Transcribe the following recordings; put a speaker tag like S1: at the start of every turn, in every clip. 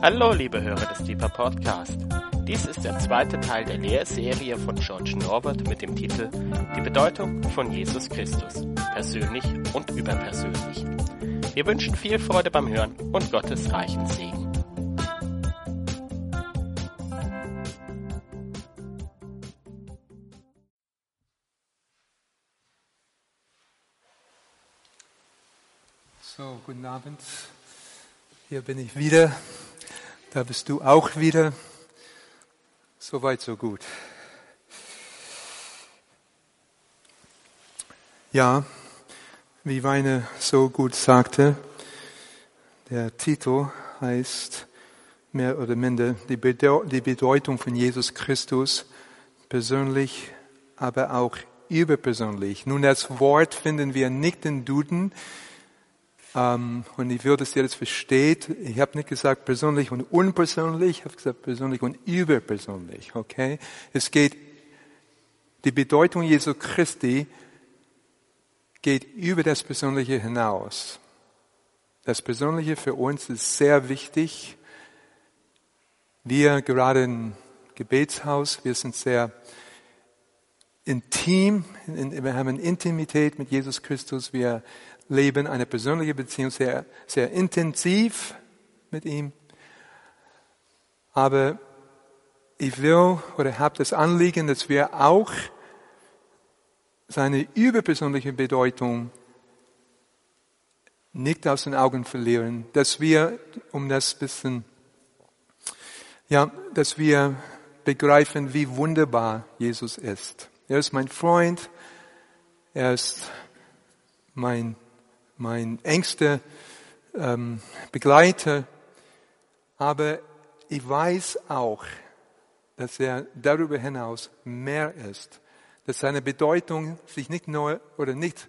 S1: Hallo, liebe Hörer des Deeper Podcast. Dies ist der zweite Teil der Lehrserie von George Norbert mit dem Titel Die Bedeutung von Jesus Christus. Persönlich und überpersönlich. Wir wünschen viel Freude beim Hören und Gottes reichen Segen.
S2: So, guten Abend. Hier bin ich wieder. Da bist du auch wieder. So weit, so gut. Ja, wie Weine so gut sagte, der Titel heißt mehr oder minder die Bedeutung von Jesus Christus persönlich, aber auch überpersönlich. Nun, das Wort finden wir nicht in Duden, ähm, und ich dass ihr das versteht. Ich habe nicht gesagt persönlich und unpersönlich, ich habe gesagt persönlich und überpersönlich. Okay? Es geht, die Bedeutung Jesu Christi geht über das Persönliche hinaus. Das Persönliche für uns ist sehr wichtig. Wir gerade im Gebetshaus, wir sind sehr intim, wir haben Intimität mit Jesus Christus, wir leben eine persönliche Beziehung sehr, sehr intensiv mit ihm. Aber ich will oder habe das Anliegen, dass wir auch seine überpersönliche Bedeutung nicht aus den Augen verlieren, dass wir, um das bisschen, ja, dass wir begreifen, wie wunderbar Jesus ist. Er ist mein Freund, er ist mein mein engster ähm, Begleiter, aber ich weiß auch, dass er darüber hinaus mehr ist, dass seine Bedeutung sich nicht nur oder nicht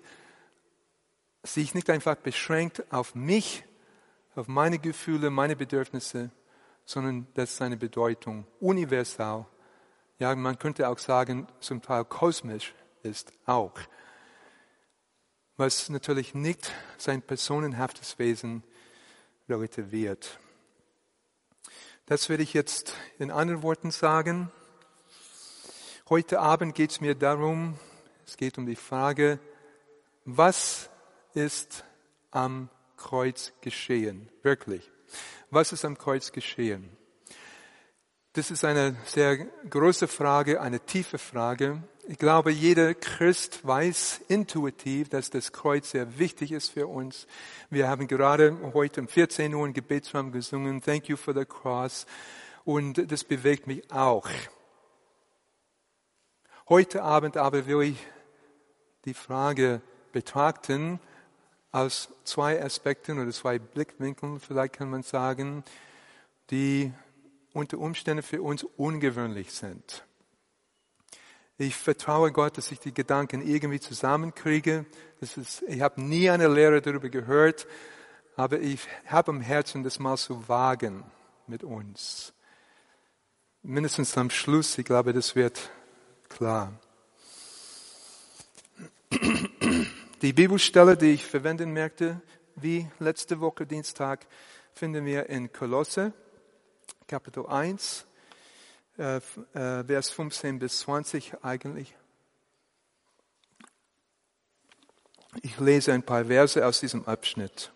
S2: sich nicht einfach beschränkt auf mich, auf meine Gefühle, meine Bedürfnisse, sondern dass seine Bedeutung universal, ja, man könnte auch sagen, zum Teil kosmisch ist auch was natürlich nicht sein personenhaftes Wesen relativiert. Das werde ich jetzt in anderen Worten sagen. Heute Abend geht es mir darum, es geht um die Frage, was ist am Kreuz geschehen? Wirklich. Was ist am Kreuz geschehen? Das ist eine sehr große Frage, eine tiefe Frage. Ich glaube, jeder Christ weiß intuitiv, dass das Kreuz sehr wichtig ist für uns. Wir haben gerade heute um 14 Uhr ein Gebetsraum gesungen, Thank you for the cross. Und das bewegt mich auch. Heute Abend aber will ich die Frage betrachten aus zwei Aspekten oder zwei Blickwinkeln, vielleicht kann man sagen, die unter Umständen für uns ungewöhnlich sind. Ich vertraue Gott, dass ich die Gedanken irgendwie zusammenkriege. Das ist, ich habe nie eine Lehre darüber gehört, aber ich habe im Herzen, das mal zu wagen mit uns. Mindestens am Schluss, ich glaube, das wird klar. Die Bibelstelle, die ich verwenden möchte, wie letzte Woche Dienstag, finden wir in Kolosse, Kapitel 1, äh, äh, Vers 15 bis 20 eigentlich. Ich lese ein paar Verse aus diesem Abschnitt.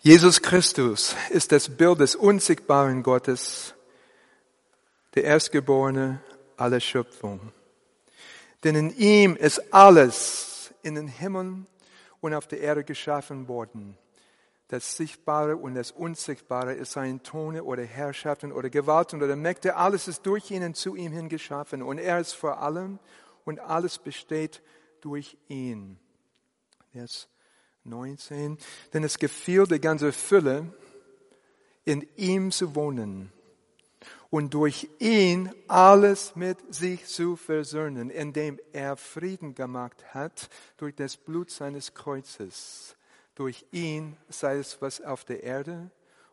S2: Jesus Christus ist das Bild des unsichtbaren Gottes, der Erstgeborene aller Schöpfung. Denn in ihm ist alles in den Himmeln und auf der Erde geschaffen worden das Sichtbare und das Unsichtbare, es seien Tone oder Herrschaften oder Gewalten oder Mächte, alles ist durch ihn und zu ihm hin geschaffen. Und er ist vor allem und alles besteht durch ihn. Vers 19. Denn es gefiel der ganze Fülle, in ihm zu wohnen und durch ihn alles mit sich zu versöhnen, indem er Frieden gemacht hat durch das Blut seines Kreuzes durch ihn, sei es was auf der Erde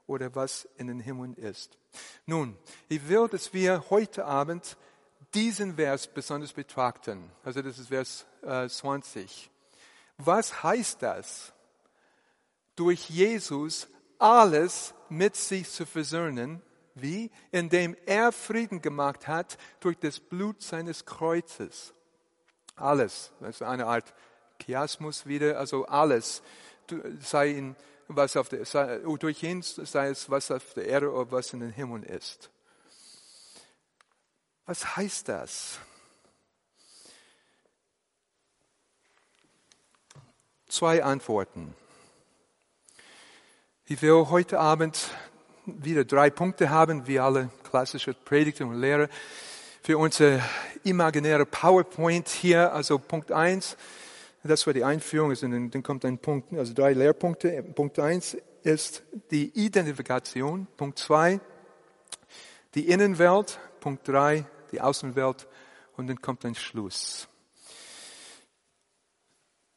S2: oder was in den Himmeln ist. Nun, ich will, dass wir heute Abend diesen Vers besonders betrachten. Also das ist Vers äh, 20. Was heißt das? Durch Jesus alles mit sich zu versöhnen. Wie? Indem er Frieden gemacht hat durch das Blut seines Kreuzes. Alles. Das ist eine Art Chiasmus wieder, also alles. Sei in, was auf der, sei, durch ihn sei es, was auf der Erde oder was in den Himmel ist. Was heißt das? Zwei Antworten. Ich will heute Abend wieder drei Punkte haben, wie alle klassische Predigten und Lehrer, für unsere imaginäre PowerPoint hier. Also Punkt eins, das war die Einführung, also dann, kommt ein Punkt, also drei Lehrpunkte. Punkt eins ist die Identifikation. Punkt zwei, die Innenwelt. Punkt drei, die Außenwelt. Und dann kommt ein Schluss.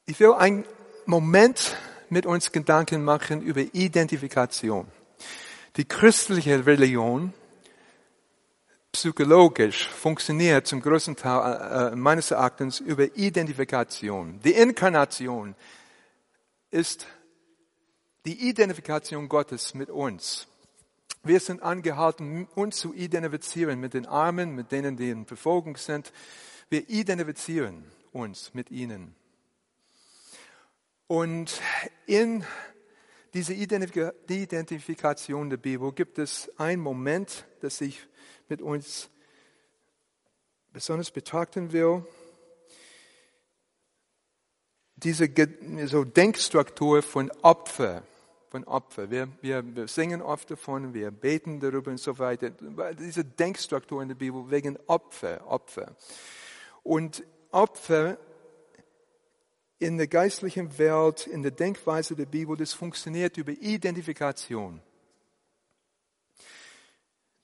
S2: Ich will einen Moment mit uns Gedanken machen über Identifikation. Die christliche Religion psychologisch funktioniert zum größten Teil äh, meines Erachtens über Identifikation. Die Inkarnation ist die Identifikation Gottes mit uns. Wir sind angehalten, uns zu identifizieren mit den Armen, mit denen, die in Verfolgung sind. Wir identifizieren uns mit ihnen. Und in dieser Identifikation der Bibel gibt es einen Moment, das ich mit uns besonders betrachten will. Diese so Denkstruktur von Opfer, von Opfer. Wir, wir, wir singen oft davon, wir beten darüber und so weiter. Diese Denkstruktur in der Bibel wegen Opfer, Opfer. Und Opfer in der geistlichen Welt, in der Denkweise der Bibel, das funktioniert über Identifikation.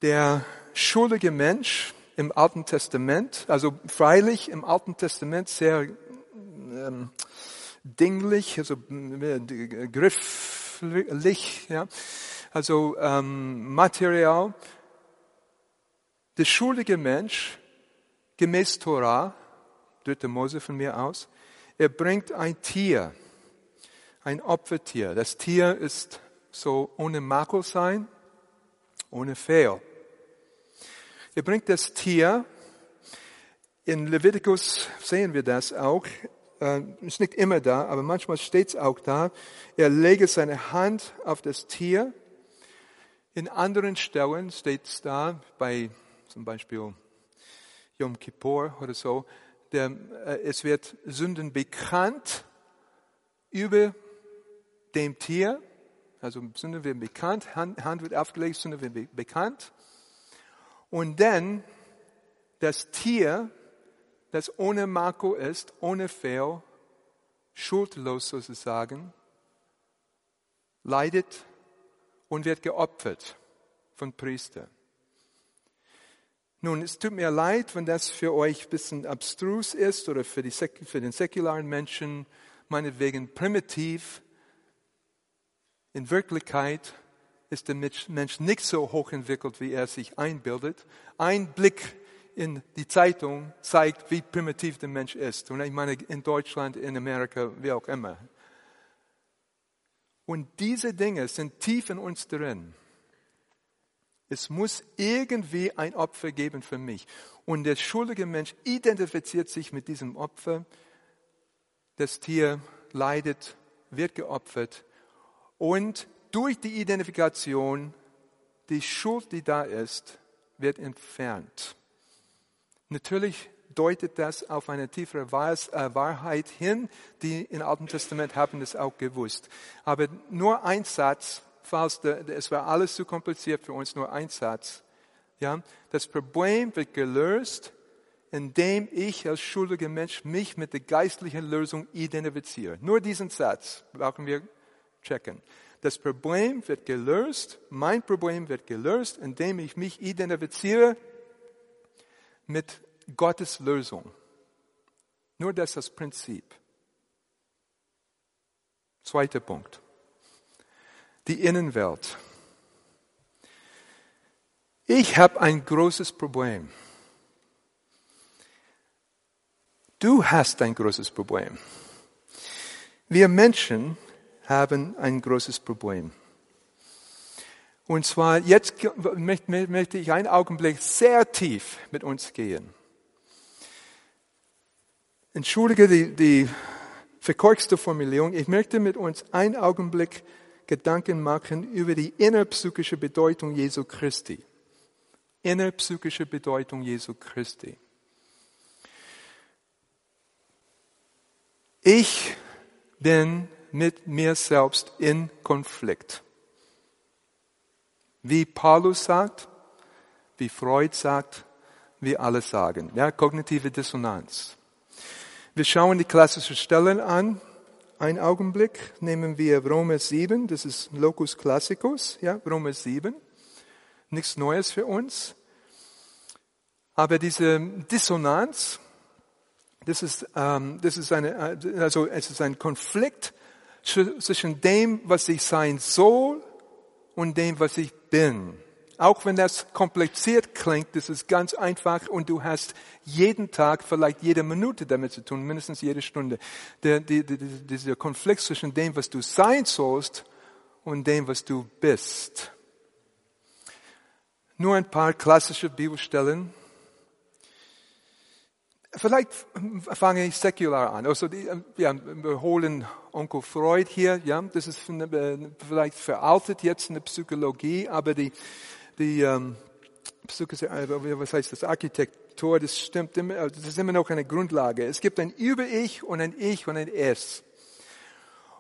S2: Der schuldige Mensch im Alten Testament, also freilich im Alten Testament sehr ähm, dinglich, also äh, grifflich, ja, also ähm, Material. Der schuldige Mensch, gemäß Torah, dritte Mose von mir aus, er bringt ein Tier, ein Opfertier. Das Tier ist so ohne Makel sein, ohne Fehl. Er bringt das Tier, in Leviticus sehen wir das auch, äh, ist nicht immer da, aber manchmal steht es auch da. Er lege seine Hand auf das Tier. In anderen Stellen steht es da, bei zum Beispiel Yom Kippur oder so, der, äh, es wird Sünden bekannt über dem Tier. Also Sünden werden bekannt, Hand, Hand wird aufgelegt, Sünden werden bekannt. Und dann das Tier, das ohne Marco ist, ohne Fehl, schuldlos sozusagen, leidet und wird geopfert von Priester. Nun, es tut mir leid, wenn das für euch ein bisschen abstrus ist oder für, die, für den säkularen Menschen meinetwegen primitiv. In Wirklichkeit ist der Mensch nicht so hochentwickelt, wie er sich einbildet. Ein Blick in die Zeitung zeigt, wie primitiv der Mensch ist. Und ich meine, in Deutschland, in Amerika, wie auch immer. Und diese Dinge sind tief in uns drin. Es muss irgendwie ein Opfer geben für mich. Und der schuldige Mensch identifiziert sich mit diesem Opfer. Das Tier leidet, wird geopfert. Und durch die Identifikation, die Schuld, die da ist, wird entfernt. Natürlich deutet das auf eine tiefere äh, Wahrheit hin. Die im Alten Testament haben das auch gewusst. Aber nur ein Satz falls es war alles zu kompliziert für uns, nur ein Satz. Ja, das Problem wird gelöst, indem ich als schuldiger Mensch mich mit der geistlichen Lösung identifiziere. Nur diesen Satz brauchen wir checken. Das Problem wird gelöst, mein Problem wird gelöst, indem ich mich identifiziere mit Gottes Lösung. Nur das ist das Prinzip. Zweiter Punkt die Innenwelt. Ich habe ein großes Problem. Du hast ein großes Problem. Wir Menschen haben ein großes Problem. Und zwar jetzt möchte ich einen Augenblick sehr tief mit uns gehen. Entschuldige die, die verkorkste Formulierung. Ich möchte mit uns einen Augenblick Gedanken machen über die innerpsychische Bedeutung Jesu Christi. Innerpsychische Bedeutung Jesu Christi. Ich bin mit mir selbst in Konflikt. Wie Paulus sagt, wie Freud sagt, wie alle sagen. Ja, kognitive Dissonanz. Wir schauen die klassischen Stellen an. Ein Augenblick nehmen wir Römer 7, das ist Locus Classicus, ja, Römer 7. Nichts Neues für uns. Aber diese Dissonanz, das ist, ähm, das ist eine, also es ist ein Konflikt zwischen dem, was ich sein soll und dem, was ich bin. Auch wenn das kompliziert klingt, das ist ganz einfach und du hast jeden Tag, vielleicht jede Minute damit zu tun, mindestens jede Stunde. Der, die, die, dieser Konflikt zwischen dem, was du sein sollst und dem, was du bist. Nur ein paar klassische Bibelstellen. Vielleicht fange ich säkular an. Also die, ja, wir holen Onkel Freud hier. Ja, das ist vielleicht veraltet jetzt in der Psychologie, aber die, die ähm, äh, was heißt das, Architektur, das stimmt immer, das ist immer noch eine Grundlage. Es gibt ein Über-Ich und ein Ich und ein Es.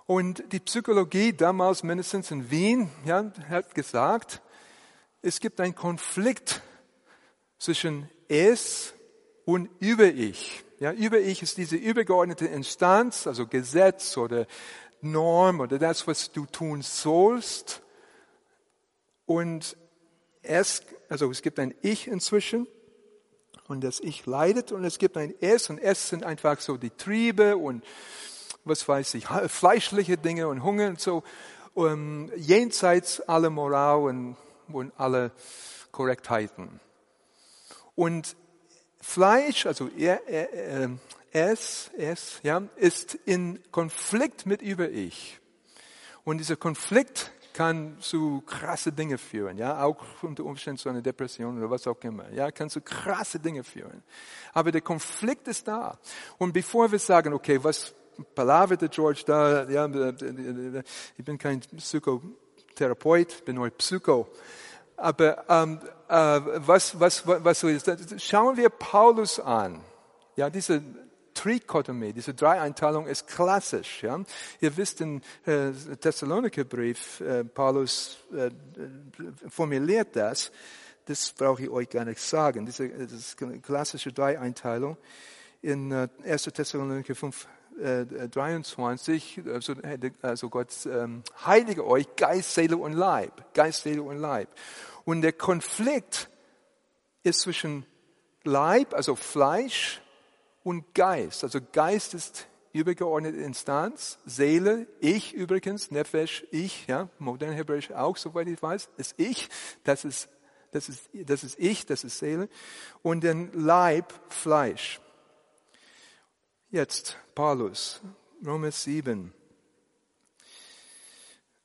S2: Und die Psychologie damals mindestens in Wien ja, hat gesagt, es gibt einen Konflikt zwischen Es und Über-Ich. Ja, Über-Ich ist diese übergeordnete Instanz, also Gesetz oder Norm oder das, was du tun sollst. Und es, also es gibt ein Ich inzwischen und das Ich leidet und es gibt ein Es und Es sind einfach so die Triebe und was weiß ich, fleischliche Dinge und Hunger und so, um, jenseits aller Moral und, und alle Korrektheiten. Und Fleisch, also er, er, äh, es, es, ja, ist in Konflikt mit Über-Ich. Und dieser Konflikt kann zu krasse Dinge führen, ja, auch unter Umständen zu einer Depression oder was auch immer, ja, kann zu krasse Dinge führen. Aber der Konflikt ist da. Und bevor wir sagen, okay, was palavert der George da, ja, ich bin kein Psychotherapeut, bin nur Psycho. Aber ähm, äh, was, was, was so ist, schauen wir Paulus an. Ja, diese Trikotomie, diese Dreieinteilung ist klassisch. Ja? Ihr wisst, im äh, Thessalonikerbrief, äh, Paulus äh, formuliert das. Das brauche ich euch gar nicht sagen. Diese, diese klassische Dreieinteilung in äh, 1. Thessaloniker 5, 23, äh, also, also Gott ähm, heilige euch Geist, Seele und Leib. Geist, Seele und Leib. Und der Konflikt ist zwischen Leib, also Fleisch, und Geist. Also Geist ist übergeordnete Instanz, Seele, ich übrigens, Nefesh, ich, ja, modern Hebräisch auch, soweit ich weiß, ist ich, das ist, das ist, das ist ich, das ist Seele. Und den Leib, Fleisch. Jetzt, Paulus, Römer 7.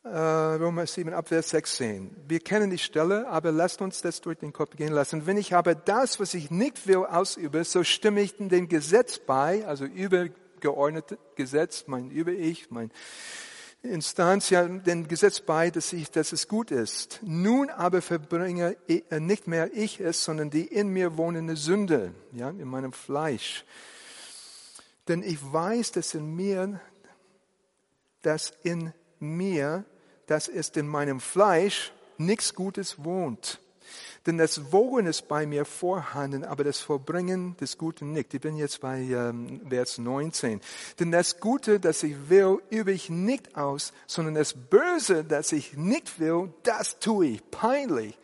S2: Äh, Römer 7, Abvers 16. Wir kennen die Stelle, aber lasst uns das durch den Kopf gehen lassen. Wenn ich aber das, was ich nicht will, ausübe, so stimme ich dem Gesetz bei, also übergeordnete Gesetz, mein Über-Ich, mein Instanz, ja, dem Gesetz bei, dass ich, dass es gut ist. Nun aber verbringe äh, nicht mehr ich es, sondern die in mir wohnende Sünde, ja, in meinem Fleisch. Denn ich weiß, dass in mir, dass in mir dass es in meinem Fleisch nichts Gutes wohnt. Denn das Wogen ist bei mir vorhanden, aber das Vollbringen des Guten nicht. Ich bin jetzt bei ähm, Vers 19. Denn das Gute, das ich will, übe ich nicht aus, sondern das Böse, das ich nicht will, das tue ich. Peinlich.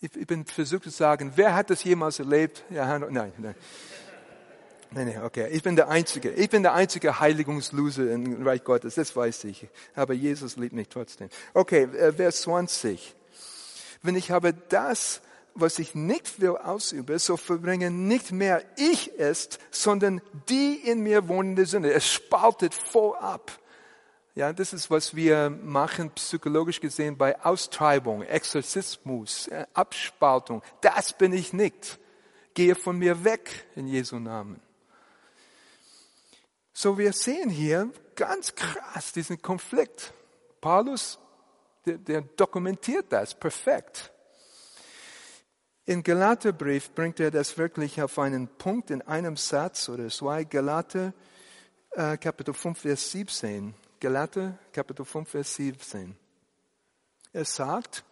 S2: Ich, ich bin versucht zu sagen, wer hat das jemals erlebt? Ja, nein, nein. Nein, nein, okay. Ich bin der Einzige. Ich bin der einzige Heiligungsloser im Reich Gottes. Das weiß ich. Aber Jesus liebt mich trotzdem. Okay, äh, Vers 20. Wenn ich aber das, was ich nicht will, ausübe, so verbringe nicht mehr ich es, sondern die in mir wohnende Sünde. Es spaltet voll ab. Ja, das ist, was wir machen, psychologisch gesehen, bei Austreibung, Exorzismus, äh, Abspaltung. Das bin ich nicht. Gehe von mir weg in Jesu Namen. So, wir sehen hier ganz krass diesen Konflikt. Paulus, der, der dokumentiert das perfekt. In Galaterbrief bringt er das wirklich auf einen Punkt in einem Satz oder zwei. Galater, äh, Kapitel 5, Vers 17. Galater, Kapitel 5, Vers 17. Er sagt,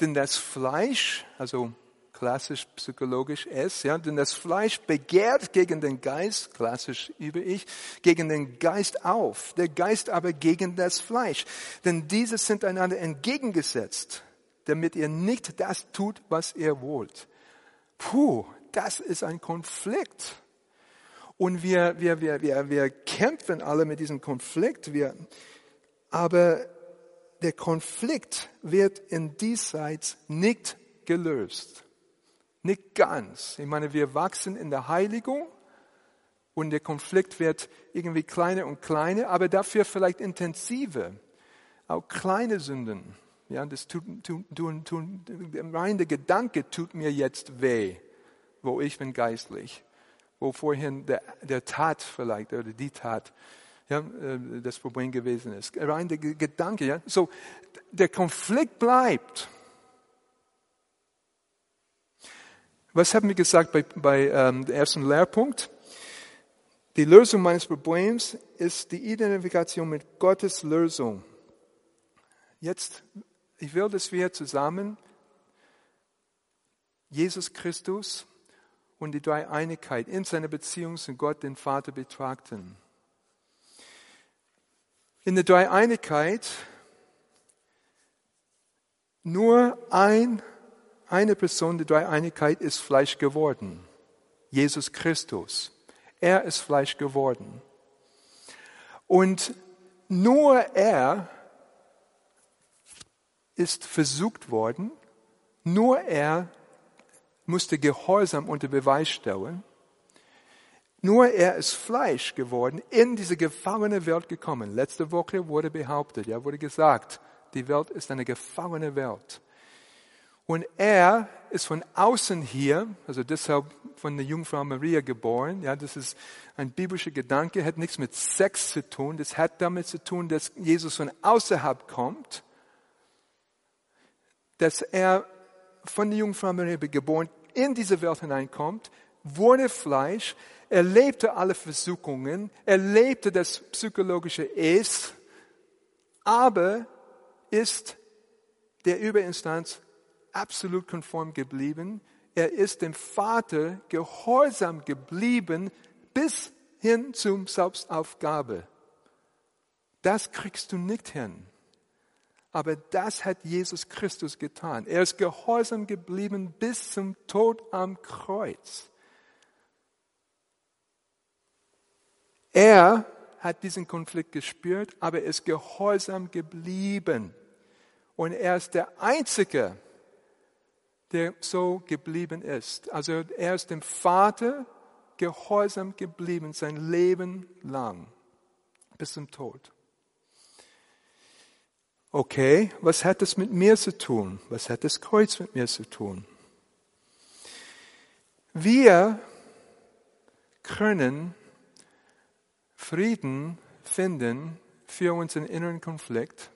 S2: denn das Fleisch, also klassisch psychologisch es, ja, denn das Fleisch begehrt gegen den Geist, klassisch über ich, gegen den Geist auf, der Geist aber gegen das Fleisch. Denn diese sind einander entgegengesetzt, damit ihr nicht das tut, was ihr wollt. Puh, das ist ein Konflikt. Und wir, wir, wir, wir, wir kämpfen alle mit diesem Konflikt. Wir, aber der Konflikt wird in diesseits nicht gelöst. Nicht ganz. Ich meine, wir wachsen in der Heiligung und der Konflikt wird irgendwie kleiner und kleiner, aber dafür vielleicht intensiver. Auch kleine Sünden. Ja, das tut, tut, tut, tut, rein der Gedanke tut mir jetzt weh, wo ich bin geistlich wo vorhin der, der Tat vielleicht oder die Tat ja, äh, das Problem gewesen ist. Rein der Gedanke, ja. So, der Konflikt bleibt. Was haben wir gesagt bei, bei ähm, dem ersten Lehrpunkt? Die Lösung meines Problems ist die Identifikation mit Gottes Lösung. Jetzt, ich will, dass wir zusammen Jesus Christus und die Dreieinigkeit in seiner Beziehung zu Gott, den Vater, betrachten. In der Dreieinigkeit nur ein, eine Person der Dreieinigkeit ist Fleisch geworden. Jesus Christus. Er ist Fleisch geworden. Und nur er ist versucht worden, nur er musste Gehorsam unter Beweis stellen. Nur er ist Fleisch geworden, in diese gefallene Welt gekommen. Letzte Woche wurde behauptet, ja, wurde gesagt, die Welt ist eine gefallene Welt. Und er ist von außen hier, also deshalb von der Jungfrau Maria geboren. Ja, das ist ein biblischer Gedanke, hat nichts mit Sex zu tun. Das hat damit zu tun, dass Jesus von außerhalb kommt, dass er von der Jungfrau Maria geboren in diese Welt hineinkommt, wurde Fleisch, erlebte alle Versuchungen, erlebte das psychologische Es, aber ist der Überinstanz absolut konform geblieben. Er ist dem Vater gehorsam geblieben bis hin zum Selbstaufgabe. Das kriegst du nicht hin. Aber das hat Jesus Christus getan. Er ist gehorsam geblieben bis zum Tod am Kreuz. Er hat diesen Konflikt gespürt, aber ist gehorsam geblieben. Und er ist der Einzige, der so geblieben ist. Also er ist dem Vater gehorsam geblieben sein Leben lang bis zum Tod. Okay, was hat das mit mir zu tun? Was hat das Kreuz mit mir zu tun? Wir können Frieden finden für unseren inneren Konflikt.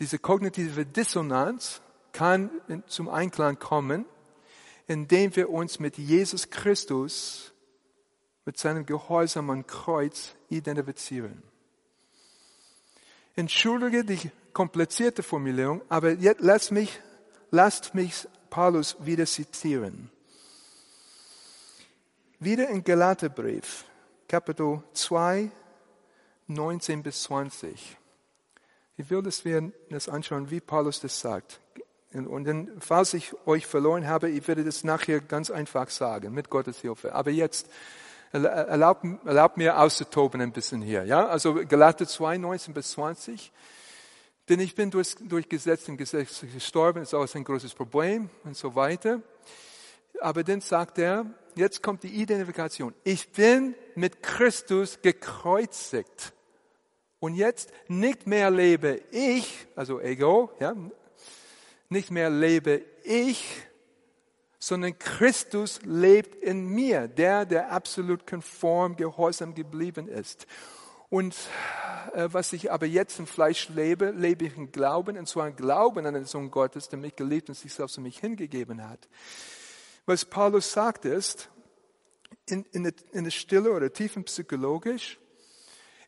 S2: Diese kognitive Dissonanz kann zum Einklang kommen, indem wir uns mit Jesus Christus, mit seinem Gehorsam am Kreuz identifizieren. Entschuldige die komplizierte Formulierung, aber jetzt lasst mich, lasst mich Paulus wieder zitieren. Wieder in Galaterbrief, Kapitel 2, 19 bis 20. Ich will, dass wir das anschauen, wie Paulus das sagt. Und dann, falls ich euch verloren habe, ich werde das nachher ganz einfach sagen, mit Gottes Hilfe. Aber jetzt, erlaubt, erlaubt mir auszutoben ein bisschen hier. Ja? Also Galater 2, 19 bis 20. Denn ich bin durch, durch Gesetz und Gesetz gestorben, ist auch ein großes Problem und so weiter. Aber dann sagt er, jetzt kommt die Identifikation. Ich bin mit Christus gekreuzigt. Und jetzt nicht mehr lebe ich, also Ego, ja, nicht mehr lebe ich, sondern Christus lebt in mir, der, der absolut konform, gehorsam geblieben ist. Und äh, was ich aber jetzt im Fleisch lebe, lebe ich im Glauben, und zwar im Glauben an den Sohn Gottes, der mich geliebt und sich selbst für mich hingegeben hat. Was Paulus sagt ist, in, in, der, in der Stille oder tiefen psychologisch,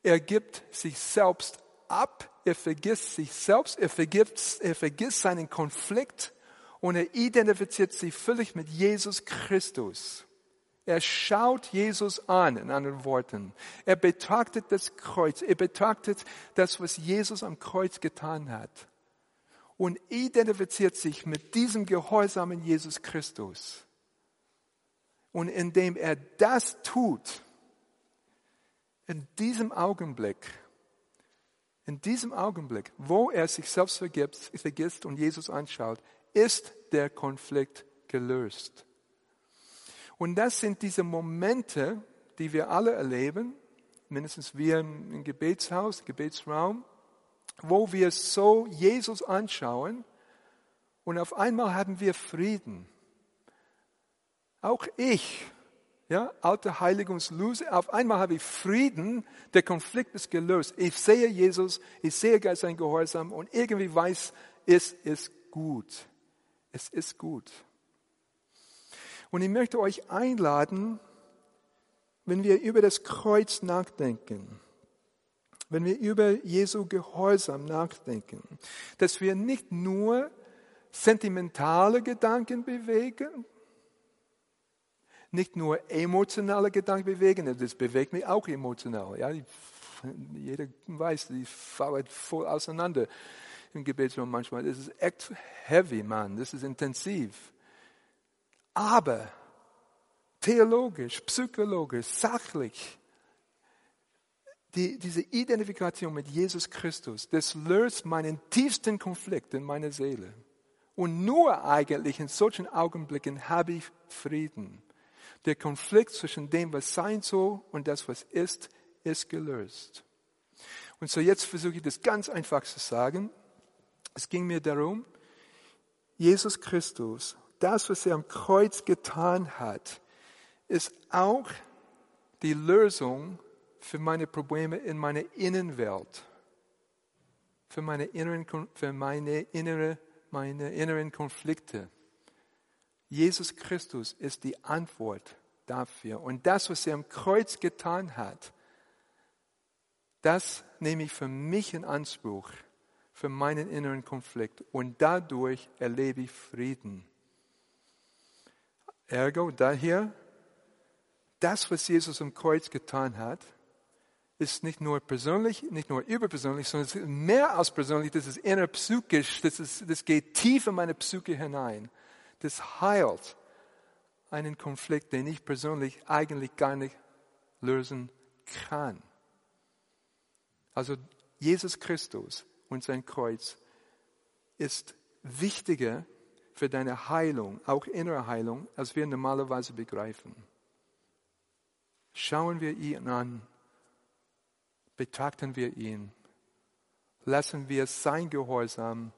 S2: er gibt sich selbst ab, er vergisst sich selbst, er vergisst, er vergisst seinen Konflikt und er identifiziert sich völlig mit Jesus Christus. Er schaut Jesus an, in anderen Worten. Er betrachtet das Kreuz. Er betrachtet das, was Jesus am Kreuz getan hat. Und identifiziert sich mit diesem gehorsamen Jesus Christus. Und indem er das tut, in diesem Augenblick, in diesem Augenblick, wo er sich selbst vergisst und Jesus anschaut, ist der Konflikt gelöst. Und das sind diese Momente, die wir alle erleben, mindestens wir im Gebetshaus, Gebetsraum, wo wir so Jesus anschauen und auf einmal haben wir Frieden. Auch ich, ja, alte Heiligungslose, auf einmal habe ich Frieden, der Konflikt ist gelöst. Ich sehe Jesus, ich sehe Geist sein Gehorsam und irgendwie weiß, es ist gut. Es ist gut. Und ich möchte euch einladen, wenn wir über das Kreuz nachdenken, wenn wir über Jesu Gehorsam nachdenken, dass wir nicht nur sentimentale Gedanken bewegen, nicht nur emotionale Gedanken bewegen, das bewegt mich auch emotional. Ja, jeder weiß, die fallen voll auseinander im Gebetsraum manchmal. Das ist echt heavy, man. Das ist intensiv. Aber theologisch, psychologisch, sachlich, die, diese Identifikation mit Jesus Christus, das löst meinen tiefsten Konflikt in meiner Seele. Und nur eigentlich in solchen Augenblicken habe ich Frieden. Der Konflikt zwischen dem, was sein soll und das, was ist, ist gelöst. Und so jetzt versuche ich das ganz einfach zu sagen. Es ging mir darum, Jesus Christus das, was er am Kreuz getan hat, ist auch die Lösung für meine Probleme in meiner Innenwelt, für meine inneren, für meine innere, meine inneren Konflikte. Jesus Christus ist die Antwort dafür. Und das, was er am Kreuz getan hat, das nehme ich für mich in Anspruch, für meinen inneren Konflikt. Und dadurch erlebe ich Frieden. Ergo, daher, das, was Jesus am Kreuz getan hat, ist nicht nur persönlich, nicht nur überpersönlich, sondern es ist mehr als persönlich, das ist innerpsychisch, das, ist, das geht tief in meine Psyche hinein. Das heilt einen Konflikt, den ich persönlich eigentlich gar nicht lösen kann. Also Jesus Christus und sein Kreuz ist wichtiger für deine Heilung, auch innere Heilung, als wir normalerweise begreifen. Schauen wir ihn an, betrachten wir ihn, lassen wir sein Gehorsam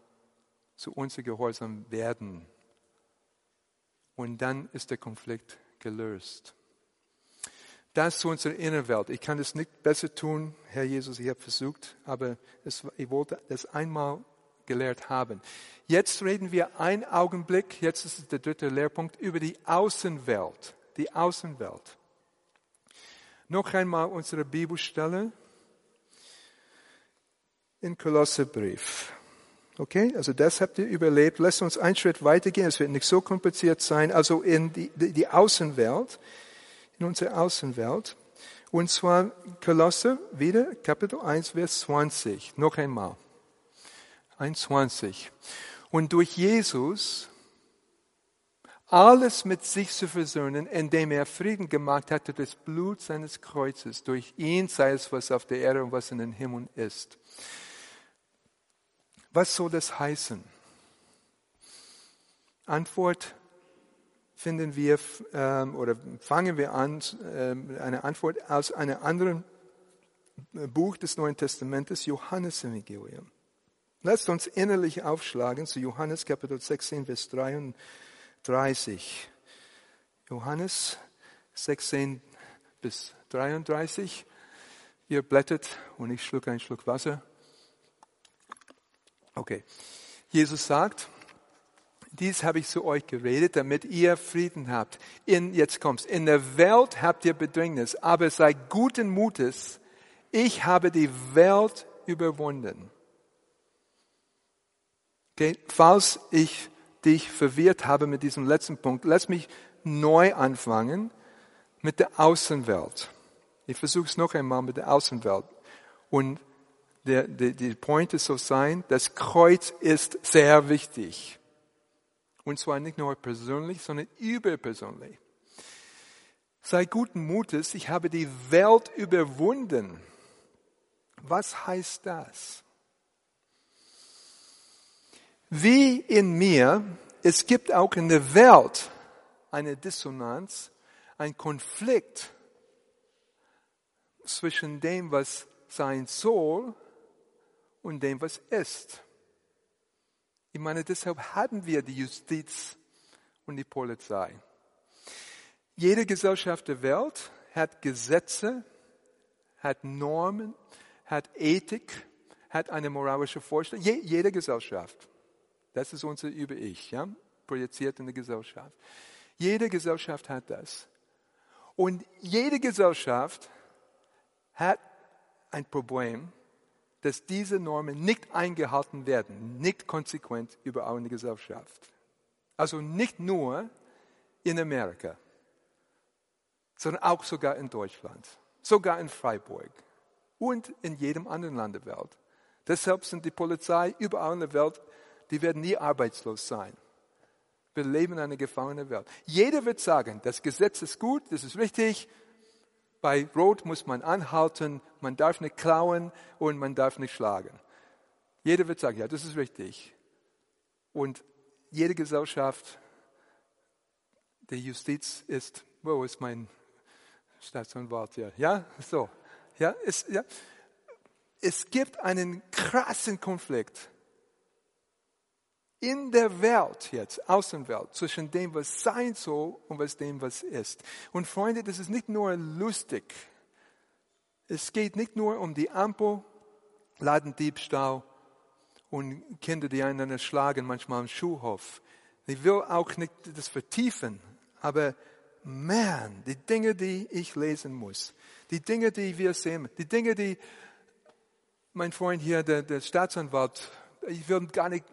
S2: zu unser Gehorsam werden. Und dann ist der Konflikt gelöst. Das zu unserer Innerwelt. Ich kann es nicht besser tun, Herr Jesus, ich habe versucht, aber es, ich wollte das einmal gelehrt haben. Jetzt reden wir einen Augenblick, jetzt ist der dritte Lehrpunkt, über die Außenwelt. Die Außenwelt. Noch einmal unsere Bibelstelle in Kolosserbrief. Okay, also das habt ihr überlebt. Lasst uns einen Schritt weitergehen. Es wird nicht so kompliziert sein. Also in die, die, Außenwelt, in unsere Außenwelt. Und zwar Kolosser, wieder Kapitel 1, Vers 20. Noch einmal. 21. Und durch Jesus alles mit sich zu versöhnen, indem er Frieden gemacht hat durch das Blut seines Kreuzes. Durch ihn sei es, was auf der Erde und was in den Himmeln ist. Was soll das heißen? Antwort finden wir ähm, oder fangen wir an, ähm, eine Antwort aus einer anderen Buch des Neuen Testamentes, Johannes Evangelium. Lasst uns innerlich aufschlagen zu Johannes Kapitel 16, Vers 33. Johannes 16 bis 33. Ihr blättert und ich schlucke einen Schluck Wasser. Okay. Jesus sagt, dies habe ich zu euch geredet, damit ihr Frieden habt. In, jetzt kommt's. In der Welt habt ihr Bedrängnis, aber seid guten Mutes. Ich habe die Welt überwunden. Okay, falls ich dich verwirrt habe mit diesem letzten Punkt, lass mich neu anfangen mit der Außenwelt. Ich versuche es noch einmal mit der Außenwelt. Und der, der, die Pointe soll sein, das Kreuz ist sehr wichtig. Und zwar nicht nur persönlich, sondern überpersönlich. Sei guten Mutes, ich habe die Welt überwunden. Was heißt das? Wie in mir, es gibt auch in der Welt eine Dissonanz, ein Konflikt zwischen dem, was sein soll und dem, was ist. Ich meine, deshalb haben wir die Justiz und die Polizei. Jede Gesellschaft der Welt hat Gesetze, hat Normen, hat Ethik, hat eine moralische Vorstellung. jede Gesellschaft. Das ist unser Über-Ich, ja? projiziert in der Gesellschaft. Jede Gesellschaft hat das. Und jede Gesellschaft hat ein Problem, dass diese Normen nicht eingehalten werden, nicht konsequent überall in der Gesellschaft. Also nicht nur in Amerika, sondern auch sogar in Deutschland, sogar in Freiburg und in jedem anderen Land der Welt. Deshalb sind die Polizei überall in der Welt die werden nie arbeitslos sein. Wir leben in einer gefangenen Welt. Jeder wird sagen, das Gesetz ist gut, das ist richtig. Bei Rot muss man anhalten, man darf nicht klauen und man darf nicht schlagen. Jeder wird sagen, ja, das ist richtig. Und jede Gesellschaft, die Justiz ist, wo ist mein Staatsanwalt hier? Ja, so. Ja, es, ja. es gibt einen krassen Konflikt in der Welt jetzt, Außenwelt, zwischen dem, was sein soll und was dem, was ist. Und Freunde, das ist nicht nur lustig. Es geht nicht nur um die Ampel, Ladendiebstahl und Kinder, die einander schlagen, manchmal im Schulhof. Ich will auch nicht das vertiefen, aber man, die Dinge, die ich lesen muss, die Dinge, die wir sehen, die Dinge, die mein Freund hier, der, der Staatsanwalt, ich will gar nicht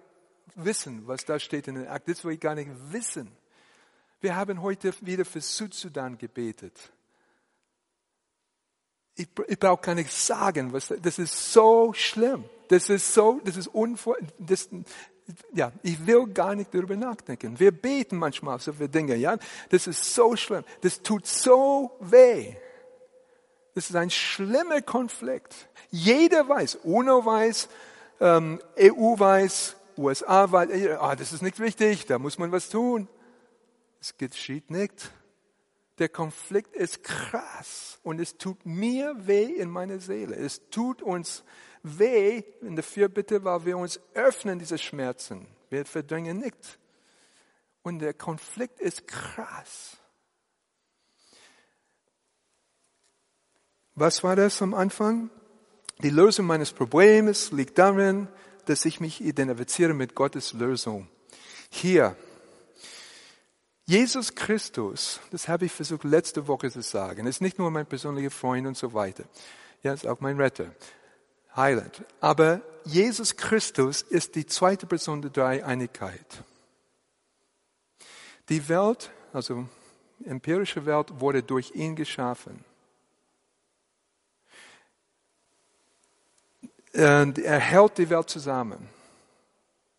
S2: wissen, was da steht in den Akten. Das will ich gar nicht wissen. Wir haben heute wieder für Südsudan gebetet. Ich, ich brauche gar nicht sagen, was, das ist so schlimm. Das ist so, das ist unvor, das, ja, ich will gar nicht darüber nachdenken. Wir beten manchmal so für Dinge, ja. Das ist so schlimm. Das tut so weh. Das ist ein schlimmer Konflikt. Jeder weiß, UNO weiß, ähm, EU weiß, USA, weil, ah, das ist nicht wichtig, da muss man was tun. Es geschieht nicht. Der Konflikt ist krass und es tut mir weh in meiner Seele. Es tut uns weh in der Fürbitte, weil wir uns öffnen, diese Schmerzen. Wir verdrängen nicht. Und der Konflikt ist krass. Was war das am Anfang? Die Lösung meines Problems liegt darin, dass ich mich identifiziere mit Gottes Lösung. Hier, Jesus Christus, das habe ich versucht letzte Woche zu sagen, ist nicht nur mein persönlicher Freund und so weiter. Ja, ist auch mein Retter, Heiland. Aber Jesus Christus ist die zweite Person der Dreieinigkeit. Die Welt, also empirische Welt, wurde durch ihn geschaffen. Und er hält die Welt zusammen.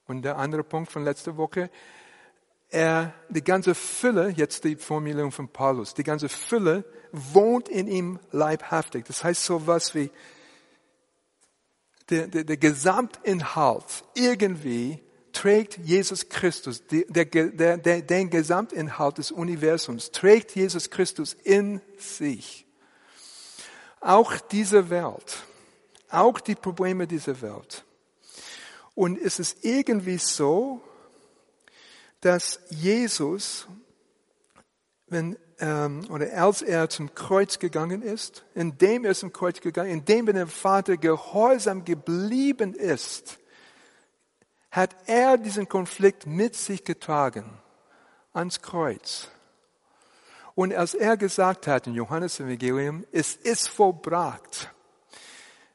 S2: Und der andere Punkt von letzter Woche, er, die ganze Fülle, jetzt die Formulierung von Paulus, die ganze Fülle wohnt in ihm leibhaftig. Das heißt so was wie, der, der, der Gesamtinhalt irgendwie trägt Jesus Christus, der, der, der, den Gesamtinhalt des Universums trägt Jesus Christus in sich. Auch diese Welt, auch die Probleme dieser Welt. Und es ist irgendwie so, dass Jesus, wenn, ähm, oder als er zum Kreuz gegangen ist, indem er zum Kreuz gegangen, indem er dem Vater gehorsam geblieben ist, hat er diesen Konflikt mit sich getragen ans Kreuz. Und als er gesagt hat in Johannes Evangelium, es ist vollbracht,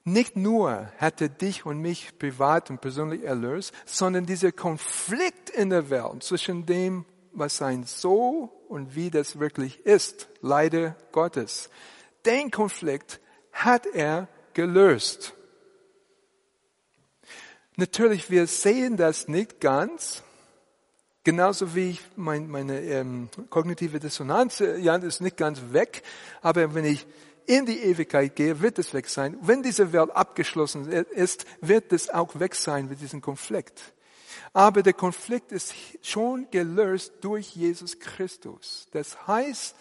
S2: nicht nur hat er dich und mich privat und persönlich erlöst, sondern dieser Konflikt in der Welt zwischen dem, was sein so und wie das wirklich ist, leider Gottes, den Konflikt hat er gelöst. Natürlich, wir sehen das nicht ganz, Genauso wie ich mein, meine ähm, kognitive Dissonanz, ja, ist nicht ganz weg, aber wenn ich in die Ewigkeit gehe, wird es weg sein. Wenn diese Welt abgeschlossen ist, wird es auch weg sein mit diesem Konflikt. Aber der Konflikt ist schon gelöst durch Jesus Christus. Das heißt,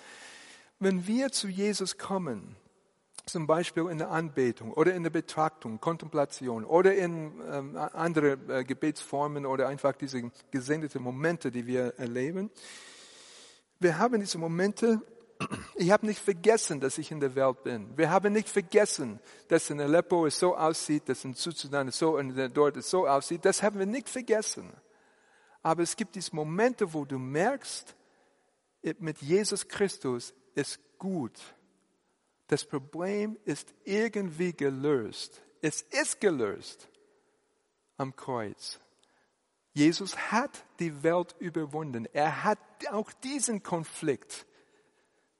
S2: wenn wir zu Jesus kommen, zum Beispiel in der Anbetung oder in der Betrachtung, Kontemplation oder in ähm, andere äh, Gebetsformen oder einfach diese gesendeten Momente, die wir erleben. Wir haben diese Momente, ich habe nicht vergessen, dass ich in der Welt bin. Wir haben nicht vergessen, dass in Aleppo es so aussieht, dass in Südsudan es so und dort es so aussieht. Das haben wir nicht vergessen. Aber es gibt diese Momente, wo du merkst, mit Jesus Christus ist gut das Problem ist irgendwie gelöst. Es ist gelöst am Kreuz. Jesus hat die Welt überwunden. Er hat auch diesen Konflikt,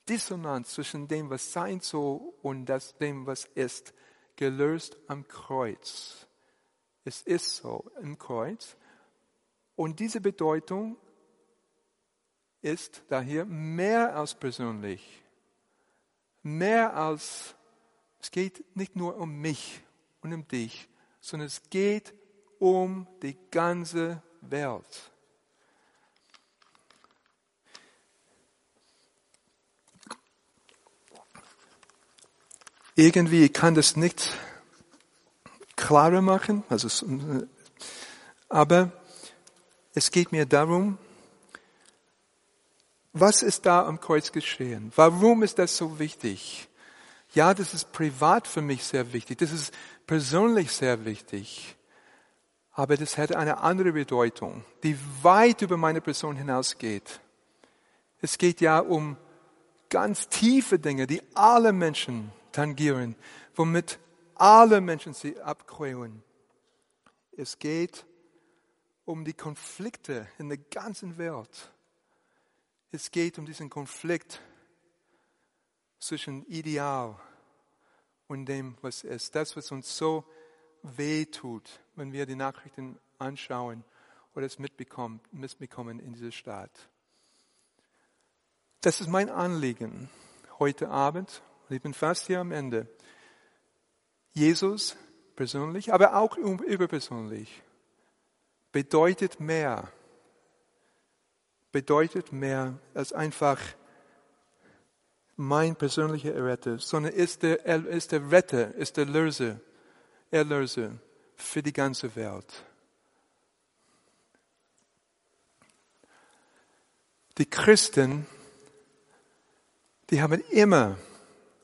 S2: Dissonanz zwischen dem, was sein soll und das, dem, was ist, gelöst am Kreuz. Es ist so im Kreuz. Und diese Bedeutung ist daher mehr als persönlich mehr als, es geht nicht nur um mich und um dich, sondern es geht um die ganze Welt. Irgendwie kann das nicht klarer machen, also, aber es geht mir darum, was ist da am Kreuz geschehen? Warum ist das so wichtig? Ja, das ist privat für mich sehr wichtig. Das ist persönlich sehr wichtig. Aber das hat eine andere Bedeutung, die weit über meine Person hinausgeht. Es geht ja um ganz tiefe Dinge, die alle Menschen tangieren, womit alle Menschen sie abquälen. Es geht um die Konflikte in der ganzen Welt. Es geht um diesen Konflikt zwischen Ideal und dem, was ist. Das, was uns so weh tut, wenn wir die Nachrichten anschauen oder es mitbekommen, mitbekommen in dieser Stadt. Das ist mein Anliegen heute Abend. Ich bin fast hier am Ende. Jesus persönlich, aber auch überpersönlich bedeutet mehr bedeutet mehr als einfach mein persönlicher Erretter, sondern ist der, ist der Retter, ist der Löser, Erlöser für die ganze Welt. Die Christen, die haben immer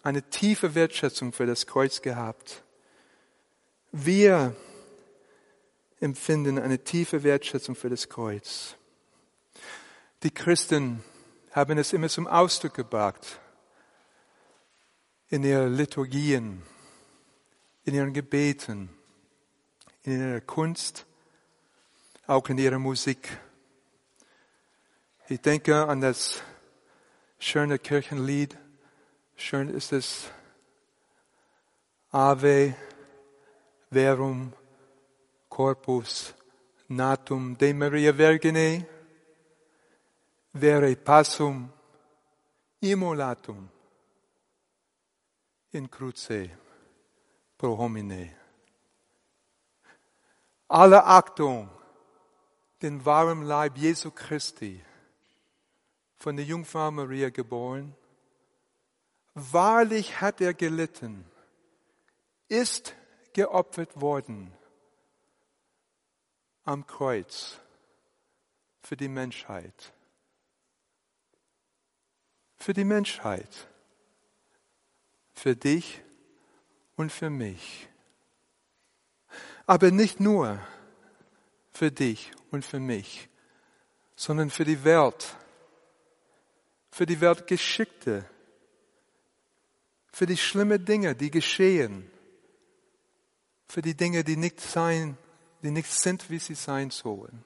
S2: eine tiefe Wertschätzung für das Kreuz gehabt. Wir empfinden eine tiefe Wertschätzung für das Kreuz. Die Christen haben es immer zum Ausdruck gebracht in ihren Liturgien, in ihren Gebeten, in ihrer Kunst, auch in ihrer Musik. Ich denke an das schöne Kirchenlied. Schön ist es Ave verum corpus natum de Maria Virgine vere passum immolatum in cruce pro homine. Alle Achtung den wahren Leib Jesu Christi, von der Jungfrau Maria geboren. Wahrlich hat er gelitten ist geopfert worden am Kreuz für die Menschheit. Für die Menschheit. Für dich und für mich. Aber nicht nur für dich und für mich, sondern für die Welt, für die Weltgeschichte, für die schlimmen Dinge, die geschehen, für die Dinge, die nicht sein, die nicht sind, wie sie sein sollen.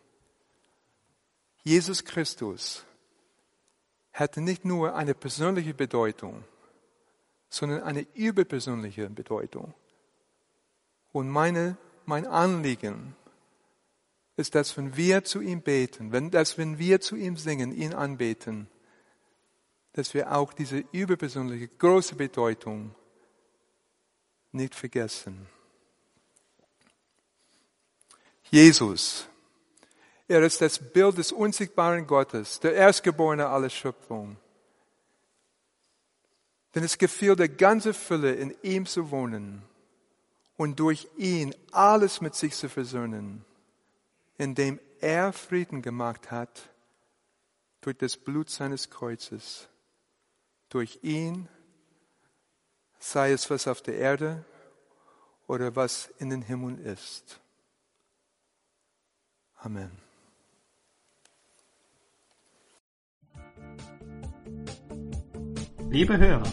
S2: Jesus Christus hatte nicht nur eine persönliche Bedeutung, sondern eine überpersönliche Bedeutung. Und meine, mein Anliegen ist, dass wenn wir zu ihm beten, wenn, dass wenn wir zu ihm singen, ihn anbeten, dass wir auch diese überpersönliche große Bedeutung nicht vergessen. Jesus, er ist das Bild des unsichtbaren Gottes, der Erstgeborene aller Schöpfung. Denn es gefiel der ganze Fülle in ihm zu wohnen und durch ihn alles mit sich zu versöhnen, indem er Frieden gemacht hat durch das Blut seines Kreuzes. Durch ihn, sei es was auf der Erde oder was in den Himmeln ist. Amen.
S1: Liebe Hörer,